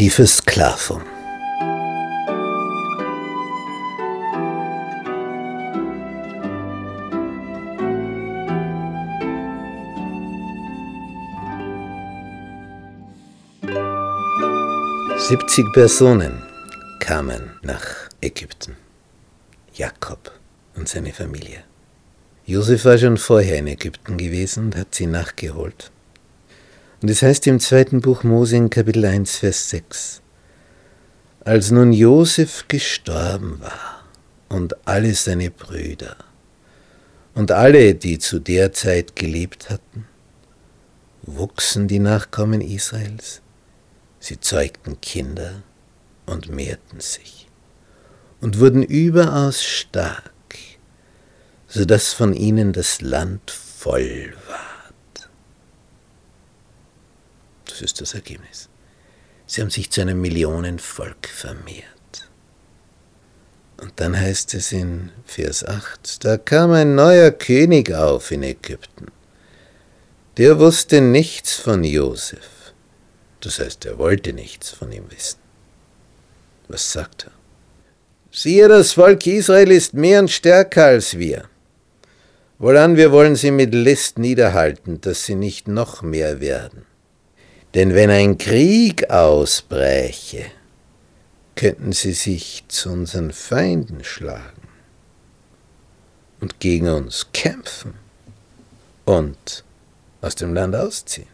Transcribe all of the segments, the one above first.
Die Versklavung. Siebzig Personen kamen nach Ägypten. Jakob und seine Familie. Josef war schon vorher in Ägypten gewesen und hat sie nachgeholt. Und es heißt im zweiten Buch Mose in Kapitel 1, Vers 6, als nun Josef gestorben war und alle seine Brüder und alle, die zu der Zeit gelebt hatten, wuchsen die Nachkommen Israels, sie zeugten Kinder und mehrten sich und wurden überaus stark so dass von ihnen das Land voll ward. Das ist das Ergebnis. Sie haben sich zu einem Millionenvolk vermehrt. Und dann heißt es in Vers 8, da kam ein neuer König auf in Ägypten. Der wusste nichts von Josef. Das heißt, er wollte nichts von ihm wissen. Was sagt er? Siehe, das Volk Israel ist mehr und stärker als wir. Wohlan, wir wollen sie mit List niederhalten, dass sie nicht noch mehr werden. Denn wenn ein Krieg ausbräche, könnten sie sich zu unseren Feinden schlagen und gegen uns kämpfen und aus dem Land ausziehen.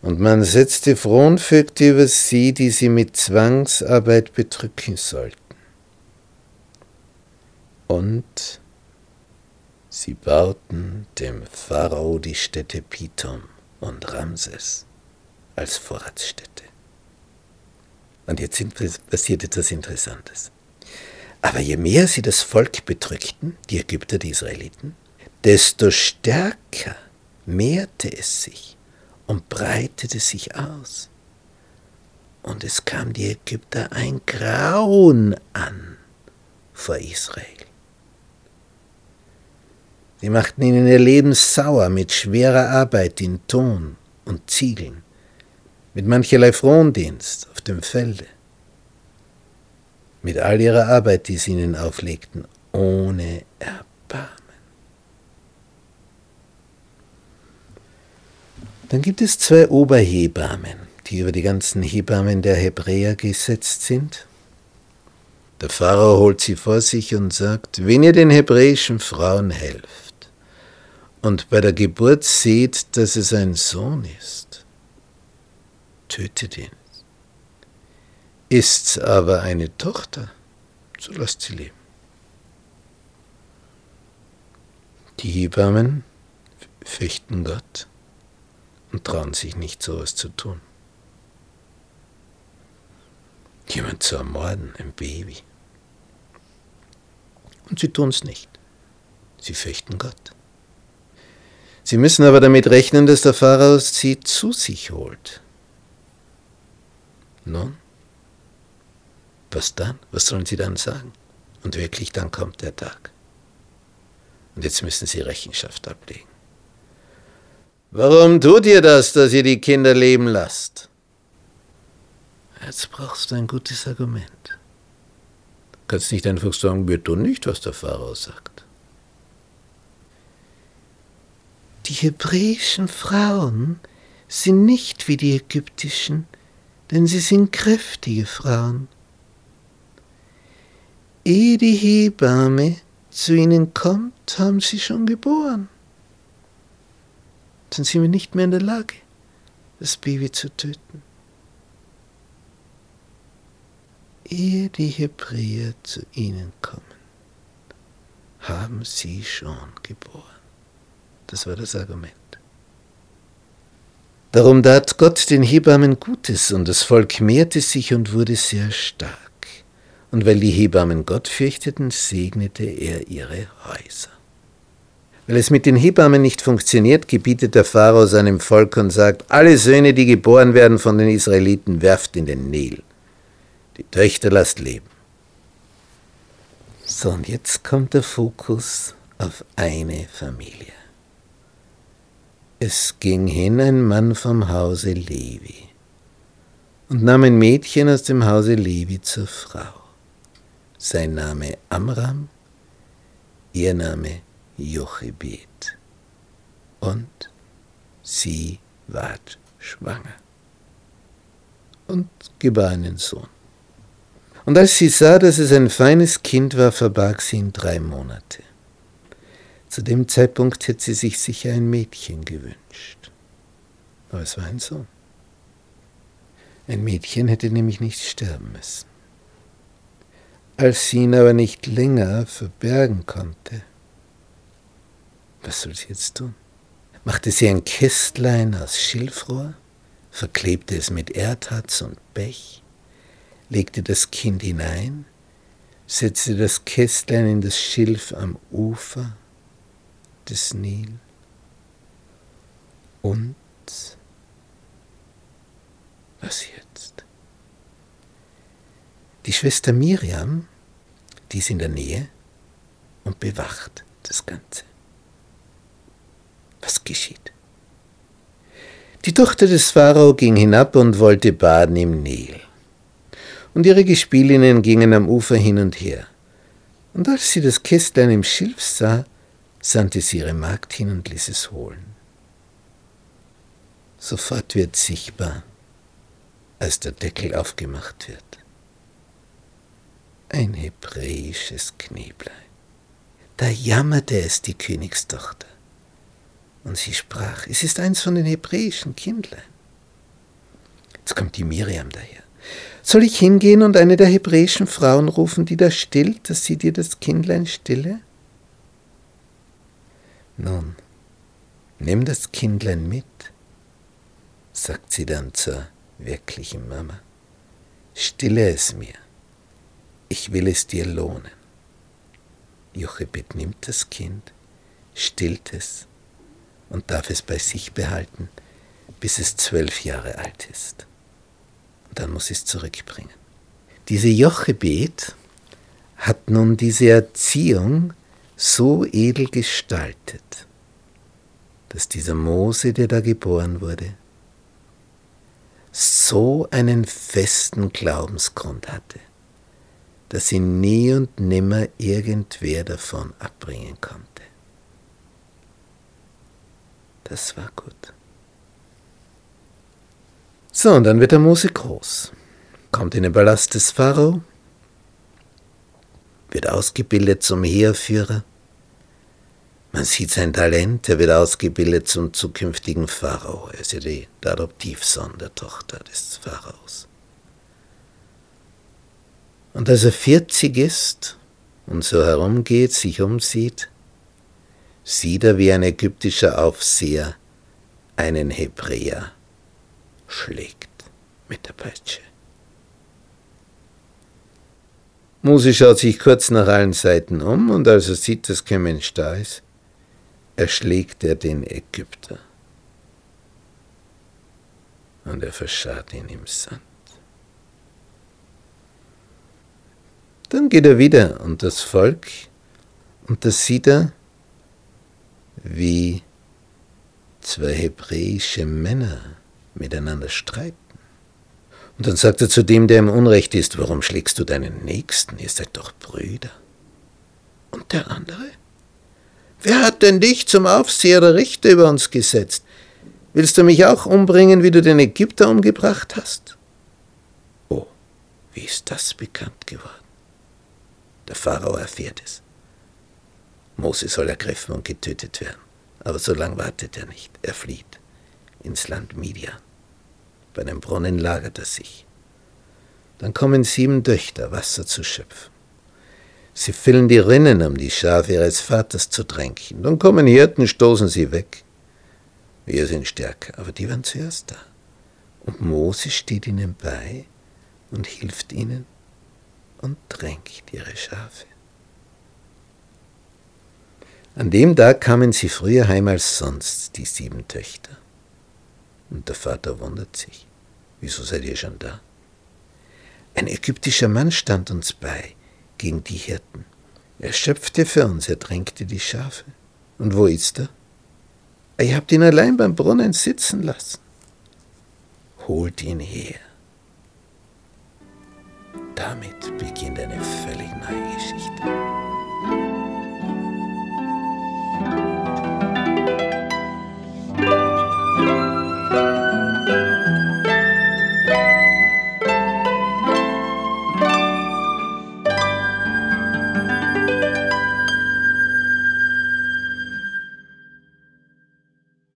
Und man setzte Fronvögte über sie, die sie mit Zwangsarbeit bedrücken sollten und sie bauten dem Pharao die Städte Pithom und Ramses als Vorratsstätte. Und jetzt passiert etwas Interessantes. Aber je mehr sie das Volk bedrückten, die Ägypter, die Israeliten, desto stärker mehrte es sich und breitete sich aus. Und es kam die Ägypter ein Grauen an vor Israel. Sie machten ihnen ihr Leben sauer mit schwerer Arbeit in Ton und Ziegeln, mit mancherlei Frondienst auf dem Felde, mit all ihrer Arbeit, die sie ihnen auflegten, ohne Erbarmen. Dann gibt es zwei Oberhebammen, die über die ganzen Hebammen der Hebräer gesetzt sind. Der Pharao holt sie vor sich und sagt, wenn ihr den hebräischen Frauen helft, und bei der Geburt seht, dass es ein Sohn ist, tötet ihn. Ist's aber eine Tochter, so lasst sie leben. Die Hebammen fürchten Gott und trauen sich nicht, sowas zu tun. Jemand zu ermorden, ein Baby. Und sie tun es nicht. Sie fürchten Gott. Sie müssen aber damit rechnen, dass der Pharao sie zu sich holt. Nun, was dann? Was sollen sie dann sagen? Und wirklich, dann kommt der Tag. Und jetzt müssen sie Rechenschaft ablegen. Warum tut ihr das, dass ihr die Kinder leben lasst? Jetzt brauchst du ein gutes Argument. Du kannst nicht einfach sagen, wir tun nicht, was der Pharao sagt. Die hebräischen Frauen sind nicht wie die ägyptischen, denn sie sind kräftige Frauen. Ehe die Hebamme zu ihnen kommt, haben sie schon geboren. Dann sind wir nicht mehr in der Lage, das Baby zu töten. Ehe die Hebräer zu ihnen kommen, haben sie schon geboren. Das war das Argument. Darum tat Gott den Hebammen Gutes, und das Volk mehrte sich und wurde sehr stark. Und weil die Hebammen Gott fürchteten, segnete er ihre Häuser. Weil es mit den Hebammen nicht funktioniert, gebietet der Pharao seinem Volk und sagt, alle Söhne, die geboren werden von den Israeliten, werft in den Nil. Die Töchter lasst leben. So, und jetzt kommt der Fokus auf eine Familie. Es ging hin ein Mann vom Hause Levi und nahm ein Mädchen aus dem Hause Levi zur Frau. Sein Name Amram, ihr Name Jochebed. Und sie ward schwanger und gebar einen Sohn. Und als sie sah, dass es ein feines Kind war, verbarg sie ihn drei Monate. Zu dem Zeitpunkt hätte sie sich sicher ein Mädchen gewünscht. Aber es war ein Sohn. Ein Mädchen hätte nämlich nicht sterben müssen. Als sie ihn aber nicht länger verbergen konnte, was soll sie jetzt tun? Machte sie ein Kästlein aus Schilfrohr, verklebte es mit Erdharz und Pech, legte das Kind hinein, setzte das Kästlein in das Schilf am Ufer des Nil und was jetzt? Die Schwester Miriam, die ist in der Nähe und bewacht das Ganze. Was geschieht? Die Tochter des Pharao ging hinab und wollte baden im Nil. Und ihre Gespielinnen gingen am Ufer hin und her. Und als sie das Kästlein im Schilf sah, sandte sie ihre Magd hin und ließ es holen. Sofort wird sichtbar, als der Deckel aufgemacht wird. Ein hebräisches Kneblein. Da jammerte es die Königstochter. Und sie sprach, es ist eins von den hebräischen Kindlein. Jetzt kommt die Miriam daher. Soll ich hingehen und eine der hebräischen Frauen rufen, die da stillt, dass sie dir das Kindlein stille? Nun, nimm das Kindlein mit, sagt sie dann zur wirklichen Mama. Stille es mir, ich will es dir lohnen. Jochebed nimmt das Kind, stillt es und darf es bei sich behalten, bis es zwölf Jahre alt ist. Und dann muss es zurückbringen. Diese Jochebed hat nun diese Erziehung so edel gestaltet, dass dieser Mose, der da geboren wurde, so einen festen Glaubensgrund hatte, dass ihn nie und nimmer irgendwer davon abbringen konnte. Das war gut. So, und dann wird der Mose groß, kommt in den Palast des Pharao, wird ausgebildet zum Heerführer. Man sieht sein Talent, er wird ausgebildet zum zukünftigen Pharao. Er ist ja die, der Adoptivsohn der Tochter des Pharaos. Und als er 40 ist und so herumgeht, sich umsieht, sieht er, wie ein ägyptischer Aufseher einen Hebräer schlägt mit der Peitsche. Mose schaut sich kurz nach allen Seiten um und als er sieht, dass kein Mensch da ist, erschlägt er den Ägypter. Und er verscharrt ihn im Sand. Dann geht er wieder und das Volk, und das sieht er, wie zwei hebräische Männer miteinander streiten. Und dann sagt er zu dem, der im Unrecht ist, warum schlägst du deinen Nächsten? Ihr seid doch Brüder. Und der andere? Wer hat denn dich zum Aufseher der Richter über uns gesetzt? Willst du mich auch umbringen, wie du den Ägypter umgebracht hast? Oh, wie ist das bekannt geworden? Der Pharao erfährt es. Mose soll ergriffen und getötet werden. Aber so lange wartet er nicht. Er flieht ins Land Midian. Bei dem Brunnen lagert er sich. Dann kommen sieben Töchter, Wasser zu schöpfen. Sie füllen die Rinnen, um die Schafe ihres Vaters zu tränken. Dann kommen Hirten, stoßen sie weg. Wir sind stärker, aber die waren zuerst da. Und Mose steht ihnen bei und hilft ihnen und tränkt ihre Schafe. An dem Tag kamen sie früher heim als sonst, die sieben Töchter. Und der Vater wundert sich. Wieso seid ihr schon da? Ein ägyptischer Mann stand uns bei gegen die Hirten. Er schöpfte für uns, er tränkte die Schafe. Und wo ist er? Ihr habt ihn allein beim Brunnen sitzen lassen. Holt ihn her. Damit beginnt eine völlig neue Geschichte.